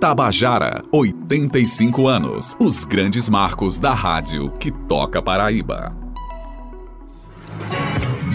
Tabajara, 85 anos. Os grandes marcos da rádio que toca Paraíba.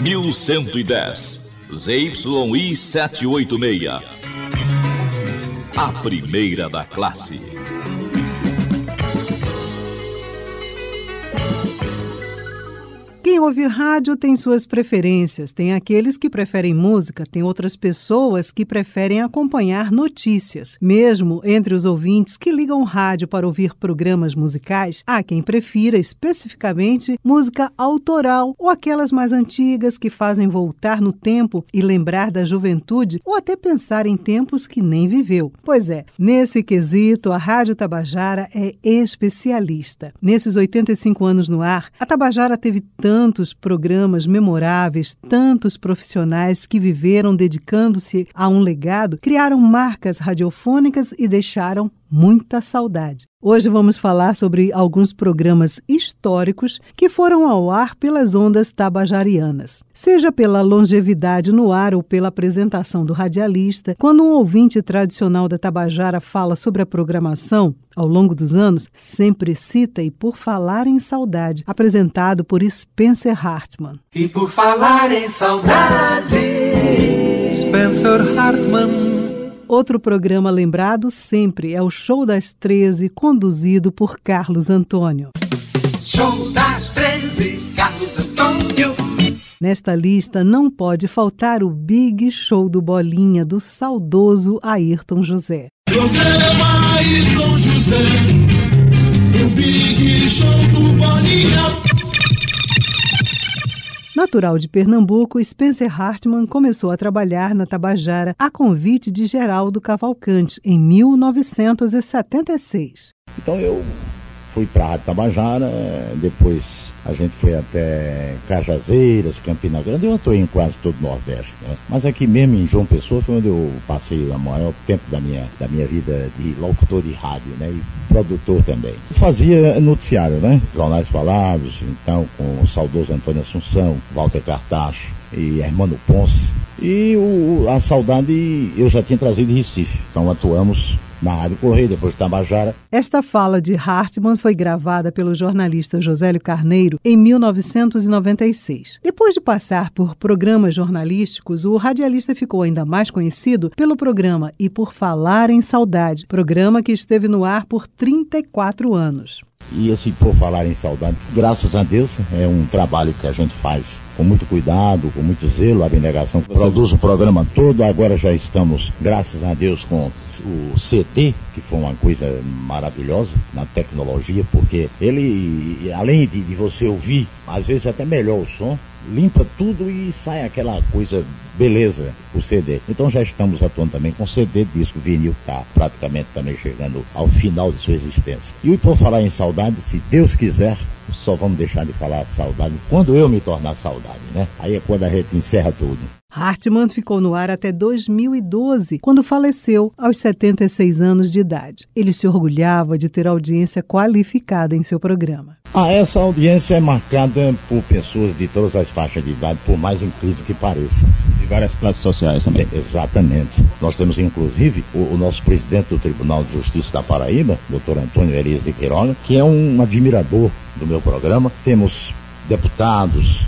1110 ZYI 786. A primeira da classe. Quem ouve rádio tem suas preferências. Tem aqueles que preferem música, tem outras pessoas que preferem acompanhar notícias. Mesmo entre os ouvintes que ligam rádio para ouvir programas musicais, há quem prefira especificamente música autoral ou aquelas mais antigas que fazem voltar no tempo e lembrar da juventude ou até pensar em tempos que nem viveu. Pois é, nesse quesito, a Rádio Tabajara é especialista. Nesses 85 anos no ar, a Tabajara teve tanto tantos programas memoráveis, tantos profissionais que viveram dedicando-se a um legado, criaram marcas radiofônicas e deixaram muita saudade. Hoje vamos falar sobre alguns programas históricos que foram ao ar pelas ondas tabajarianas. Seja pela longevidade no ar ou pela apresentação do radialista, quando um ouvinte tradicional da Tabajara fala sobre a programação, ao longo dos anos, sempre cita e por falar em saudade, apresentado por Spencer Hartman. E por falar em saudade, Spencer Hartman Outro programa lembrado sempre é o Show das 13, conduzido por Carlos Antônio. Show das 13, Carlos Antônio. Nesta lista não pode faltar o Big Show do Bolinha do saudoso Ayrton José. Programa Ayrton José, o Big Show do Bolinha. Natural de Pernambuco, Spencer Hartman começou a trabalhar na Tabajara a convite de Geraldo Cavalcante em 1976. Então eu fui para a Tabajara, depois a gente foi até Cajazeiras, Campina Grande, eu atuei em quase todo o Nordeste, né? Mas aqui mesmo em João Pessoa foi onde eu passei o maior tempo da minha, da minha vida de locutor de rádio, né? E produtor também. Fazia noticiário, né? Jornais falados, então com o saudoso Antônio Assunção, Walter Cartacho e Hermano Ponce. E o, a saudade eu já tinha trazido de Recife. Então atuamos na Rádio Correio, depois de Tabajara. Esta fala de Hartmann foi gravada pelo jornalista Josélio Carneiro em 1996. Depois de passar por programas jornalísticos, o radialista ficou ainda mais conhecido pelo programa E por Falar em Saudade, programa que esteve no ar por 34 anos. E esse Por Falar em Saudade, graças a Deus, é um trabalho que a gente faz com muito cuidado, com muito zelo, a abnegação. Produz o programa todo, agora já estamos, graças a Deus, com o CD, que foi uma coisa maravilhosa na tecnologia, porque ele, além de, de você ouvir, às vezes até melhor o som, limpa tudo e sai aquela coisa beleza, o CD. Então já estamos atuando também com CD, disco, vinil, está praticamente também chegando ao final de sua existência. E por falar em saudade, se Deus quiser, só vamos deixar de falar saudade quando eu me tornar saudade, né? Aí é quando a gente encerra tudo. Hartmann ficou no ar até 2012, quando faleceu aos 76 anos de idade. Ele se orgulhava de ter audiência qualificada em seu programa. Ah, essa audiência é marcada por pessoas de todas as faixas de idade, por mais incrível que pareça. De várias classes sociais também. É, exatamente. Nós temos, inclusive, o, o, nosso presidente do Tribunal de Justiça da Paraíba, doutor Antônio Elias de Queiroga, que é um admirador do meu programa. Temos deputados,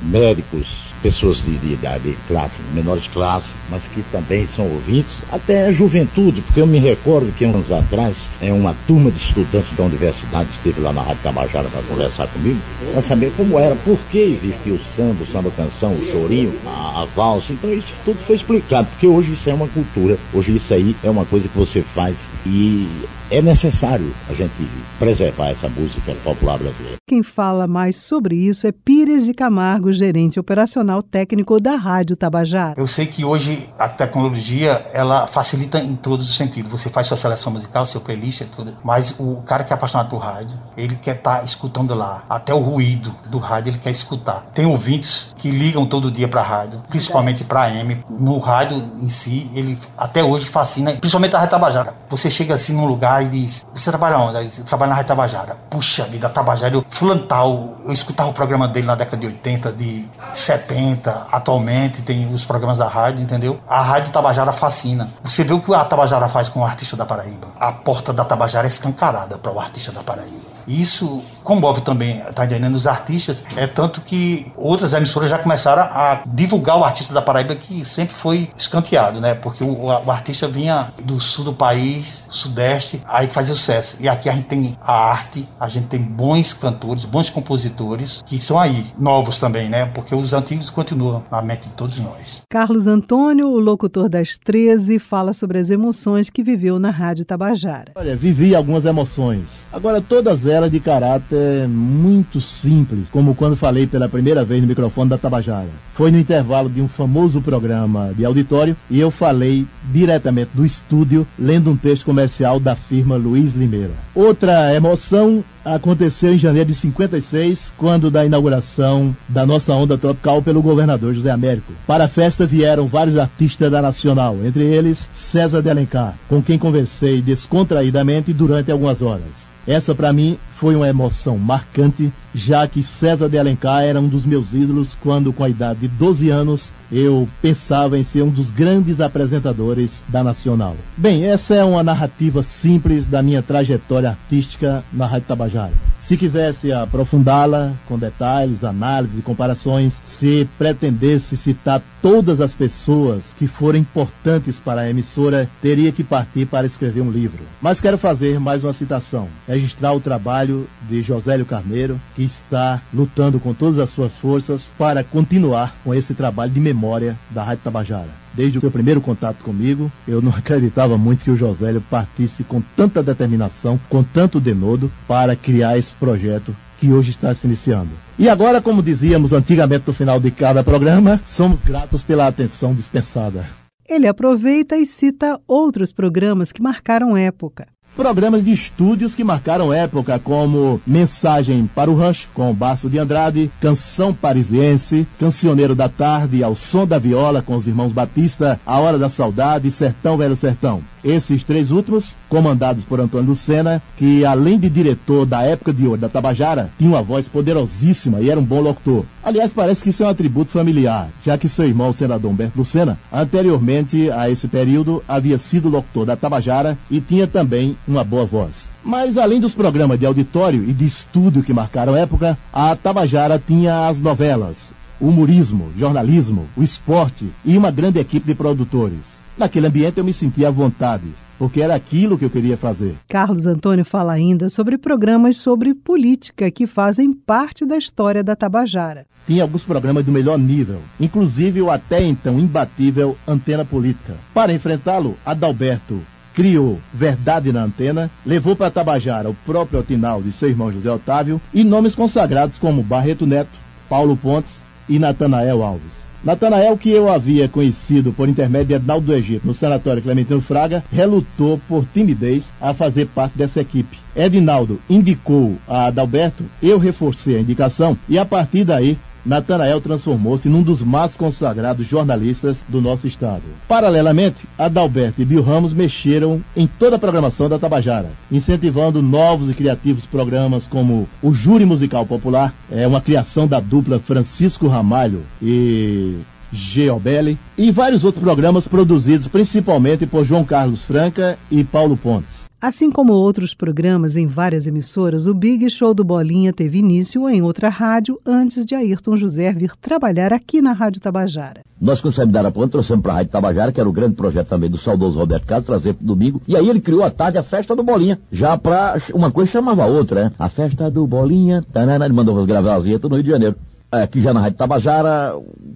médicos, pessoas de, de idade classe, menores classes, mas que também são ouvintes, até a juventude, porque eu me recordo que anos atrás, é uma turma de estudantes da universidade esteve lá na Rádio Tabajara para conversar comigo, para saber como era, por que existia o samba, o samba canção, o chorinho, a, a valsa, então isso tudo foi explicado, porque hoje isso é uma cultura, hoje isso aí é uma coisa que você faz e é necessário a gente preservar essa música popular brasileira. Quem fala mais sobre isso é Pires de Camargo, gerente operacional técnico da Rádio Tabajara. Eu sei que hoje a tecnologia ela facilita em todos os sentidos. Você faz sua seleção musical, seu playlist, tudo. Mas o cara que é apaixonado por rádio, ele quer estar tá escutando lá. Até o ruído do rádio ele quer escutar. Tem ouvintes que ligam todo dia para rádio, principalmente para a M. No rádio em si, ele até hoje fascina, principalmente a Rádio Tabajara. Você chega assim num lugar e diz: Você trabalha onde? Eu trabalho na Rádio Tabajara. Puxa vida, Tabajara, eu, fulantal, eu escutava o programa dele na década de 80, de 70 40, atualmente tem os programas da rádio, entendeu? A Rádio Tabajara fascina. Você vê o que a Tabajara faz com o artista da Paraíba. A porta da Tabajara é escancarada para o artista da Paraíba. Isso comove também, tá entendendo, os artistas. É tanto que outras emissoras já começaram a divulgar o artista da Paraíba que sempre foi escanteado, né? Porque o, o artista vinha do sul do país, sudeste, aí fazia sucesso. E aqui a gente tem a arte, a gente tem bons cantores, bons compositores que são aí, novos também, né? Porque os antigos continuam na mente de todos nós. Carlos Antônio, o locutor das 13, fala sobre as emoções que viveu na Rádio Tabajara. Olha, vivi algumas emoções. Agora, todas elas de caráter muito simples, como quando falei pela primeira vez no microfone da Tabajara. Foi no intervalo de um famoso programa de auditório e eu falei diretamente do estúdio, lendo um texto comercial da firma Luiz Limeira. Outra emoção aconteceu em janeiro de 56, quando da inauguração da nossa onda tropical pelo governador José Américo. Para a festa vieram vários artistas da Nacional, entre eles César de Alencar, com quem conversei descontraídamente durante algumas horas. Essa para mim foi uma emoção marcante, já que César de Alencar era um dos meus ídolos quando, com a idade de 12 anos, eu pensava em ser um dos grandes apresentadores da Nacional. Bem, essa é uma narrativa simples da minha trajetória artística na Rádio Tabajara. Se quisesse aprofundá-la com detalhes, análises e comparações, se pretendesse citar todas as pessoas que foram importantes para a emissora, teria que partir para escrever um livro. Mas quero fazer mais uma citação, registrar o trabalho de Josélio Carneiro, que está lutando com todas as suas forças para continuar com esse trabalho de memória da Rádio Tabajara. Desde o seu primeiro contato comigo, eu não acreditava muito que o Josélio partisse com tanta determinação, com tanto denodo, para criar esse projeto que hoje está se iniciando. E agora, como dizíamos antigamente no final de cada programa, somos gratos pela atenção dispensada. Ele aproveita e cita outros programas que marcaram época programas de estúdios que marcaram época, como Mensagem para o Rancho, com Baço de Andrade, Canção Parisiense, Cancioneiro da Tarde, Ao Som da Viola, com os irmãos Batista, A Hora da Saudade, Sertão Velho Sertão. Esses três últimos, comandados por Antônio Lucena, que além de diretor da época de ouro da Tabajara, tinha uma voz poderosíssima e era um bom locutor. Aliás, parece que isso é um atributo familiar, já que seu irmão, o senador Humberto Lucena, anteriormente a esse período, havia sido locutor da Tabajara e tinha também uma boa voz. Mas além dos programas de auditório e de estúdio que marcaram época, a Tabajara tinha as novelas, o humorismo, jornalismo, o esporte e uma grande equipe de produtores. Naquele ambiente eu me sentia à vontade, porque era aquilo que eu queria fazer. Carlos Antônio fala ainda sobre programas sobre política que fazem parte da história da Tabajara. Tinha alguns programas do melhor nível, inclusive o até então imbatível Antena Política. Para enfrentá-lo, Adalberto criou Verdade na Antena, levou para Tabajara o próprio Otinaldo e seu irmão José Otávio e nomes consagrados como Barreto Neto, Paulo Pontes e Natanael Alves. Natanael, que eu havia conhecido por intermédio de Ednaldo do Egito no Sanatório Clementino Fraga, relutou por timidez a fazer parte dessa equipe. Edinaldo indicou a Adalberto, eu reforcei a indicação e a partir daí Natanael transformou-se num dos mais consagrados jornalistas do nosso estado. Paralelamente, Adalberto e Bill Ramos mexeram em toda a programação da Tabajara, incentivando novos e criativos programas como o Júri Musical Popular, é uma criação da dupla Francisco Ramalho e Geobelli, e vários outros programas produzidos principalmente por João Carlos Franca e Paulo Pontes. Assim como outros programas em várias emissoras, o Big Show do Bolinha teve início em outra rádio antes de Ayrton José vir trabalhar aqui na Rádio Tabajara. Nós com o Sabe Daraponte trouxemos para a Rádio Tabajara, que era o grande projeto também do saudoso Roberto Carlos, trazer pro domingo. E aí ele criou à tarde a festa do Bolinha. Já para uma coisa chamava a outra, né? A festa do Bolinha. Tanana, ele mandou gravar as vinhetas no Rio de Janeiro aqui já na Rádio Tabajara,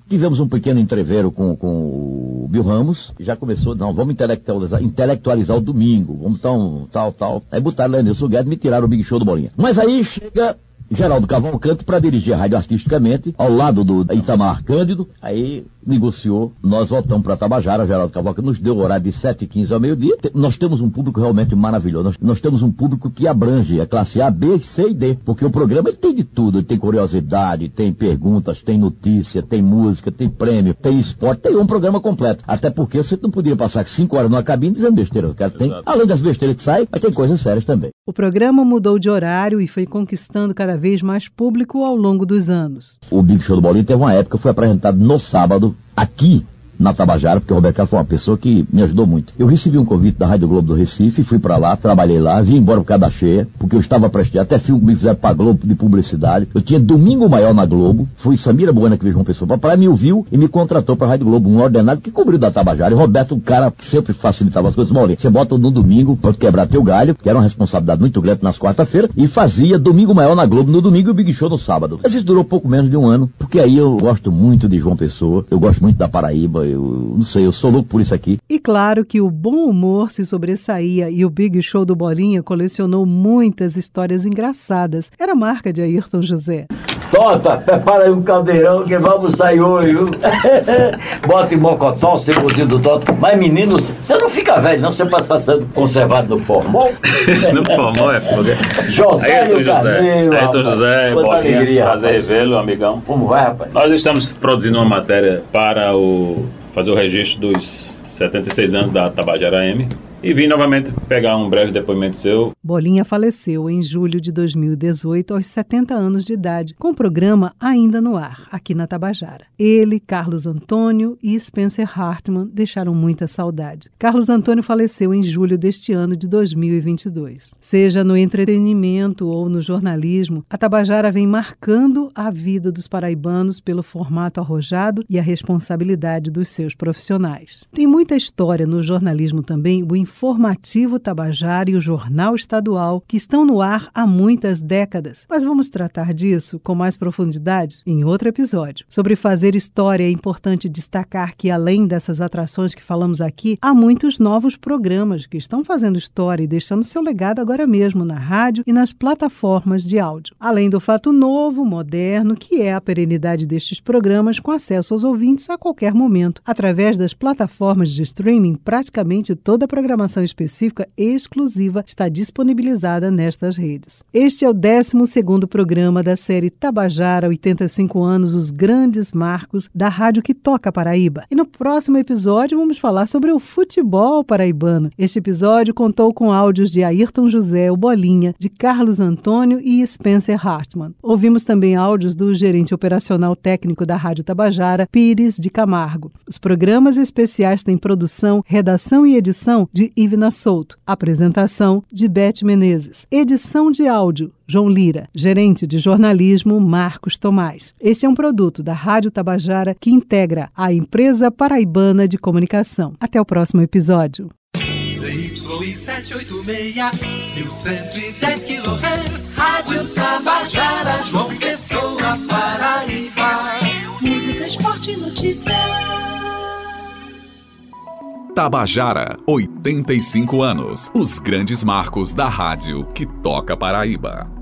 tivemos um pequeno entreveiro com, com o Bill Ramos, já começou, não, vamos intelectualizar, intelectualizar o domingo, vamos tão, tal, tal. Aí botaram Lenilson Guedes e me tiraram o Big Show do Bolinha. Mas aí chega Geraldo Cavalcante para dirigir a rádio artisticamente, ao lado do Itamar Cândido, aí negociou, nós voltamos para Tabajara, Geraldo Cavoca nos deu o horário de 7h15 ao meio-dia. Nós temos um público realmente maravilhoso. Nós, nós, temos um público que abrange a classe A, B, C e D, porque o programa ele tem de tudo, ele tem curiosidade, tem perguntas, tem notícia, tem música, tem prêmio, tem esporte, tem um programa completo. Até porque você não podia passar 5 horas numa cabine dizendo besteira. O cara tem, além das besteiras que saem, mas tem coisas sérias também. O programa mudou de horário e foi conquistando cada vez mais público ao longo dos anos. O Big Show do Bolinho teve uma época, foi apresentado no sábado, aqui na Tabajara, porque o Roberto Carlos foi uma pessoa que me ajudou muito. Eu recebi um convite da Rádio Globo do Recife, fui para lá, trabalhei lá, vim embora por causa da cheia, porque eu estava prestando, até filme me fizeram para Globo de publicidade. Eu tinha Domingo Maior na Globo, fui Samira Buena que veio uma pessoa para me ouviu e me contratou para a Rádio Globo, um ordenado que cobriu da Tabajara. E Roberto, um cara que sempre facilitava as coisas, você bota no domingo para quebrar teu galho, que era uma responsabilidade muito grande nas quarta-feiras, e fazia Domingo Maior na Globo no domingo e o Big Show no sábado. Mas isso durou pouco menos de um ano, porque aí eu gosto muito de João Pessoa, eu gosto muito da Paraíba, eu não sei, eu sou louco por isso aqui. E claro que o bom humor se sobressaía e o Big Show do Bolinha colecionou muitas histórias engraçadas. Era marca de Ayrton José. Tota, prepara aí um caldeirão que vamos sair hoje, viu? Bota em mocotó, cebozinho do Tota. Mas menino, você não fica velho, não? Você passa sendo conservado no formol? no formol é porque... José Ayrton José, Carneiro, Ayrton. José, Quanta Bolinha, alegria, prazer revê-lo, amigão. Como vai, rapaz? Nós estamos produzindo uma matéria para o fazer o registro dos 76 anos da Tabajara M e vim novamente pegar um breve depoimento seu. Bolinha faleceu em julho de 2018, aos 70 anos de idade, com o programa ainda no ar, aqui na Tabajara. Ele, Carlos Antônio e Spencer Hartman deixaram muita saudade. Carlos Antônio faleceu em julho deste ano de 2022. Seja no entretenimento ou no jornalismo, a Tabajara vem marcando a vida dos paraibanos pelo formato arrojado e a responsabilidade dos seus profissionais. Tem muita história no jornalismo também, o Informativo Tabajara e o Jornal Estadual, que estão no ar há muitas décadas. Mas vamos tratar disso com mais profundidade em outro episódio. Sobre fazer história, é importante destacar que, além dessas atrações que falamos aqui, há muitos novos programas que estão fazendo história e deixando seu legado agora mesmo na rádio e nas plataformas de áudio. Além do fato novo, moderno, que é a perenidade destes programas com acesso aos ouvintes a qualquer momento, através das plataformas de streaming, praticamente toda a programação específica exclusiva está disponibilizada nestas redes. Este é o 12º programa da série Tabajara 85 anos, os grandes marcos da rádio que toca Paraíba. E no próximo episódio vamos falar sobre o futebol paraibano. Este episódio contou com áudios de Ayrton José, o Bolinha, de Carlos Antônio e Spencer Hartman. Ouvimos também áudios do gerente operacional técnico da Rádio Tabajara, Pires de Camargo. Os programas especiais têm produção, redação e edição de Ivna Souto. Apresentação de Beth Menezes. Edição de áudio João Lira. Gerente de jornalismo Marcos Tomás. Este é um produto da Rádio Tabajara que integra a empresa paraibana de comunicação. Até o próximo episódio. ZYI 786, 1110 kHz, Rádio Tabajara, João Pessoa, Paraíba. Música, esporte e notícia. Tabajara, 85 anos. Os grandes marcos da rádio que toca Paraíba.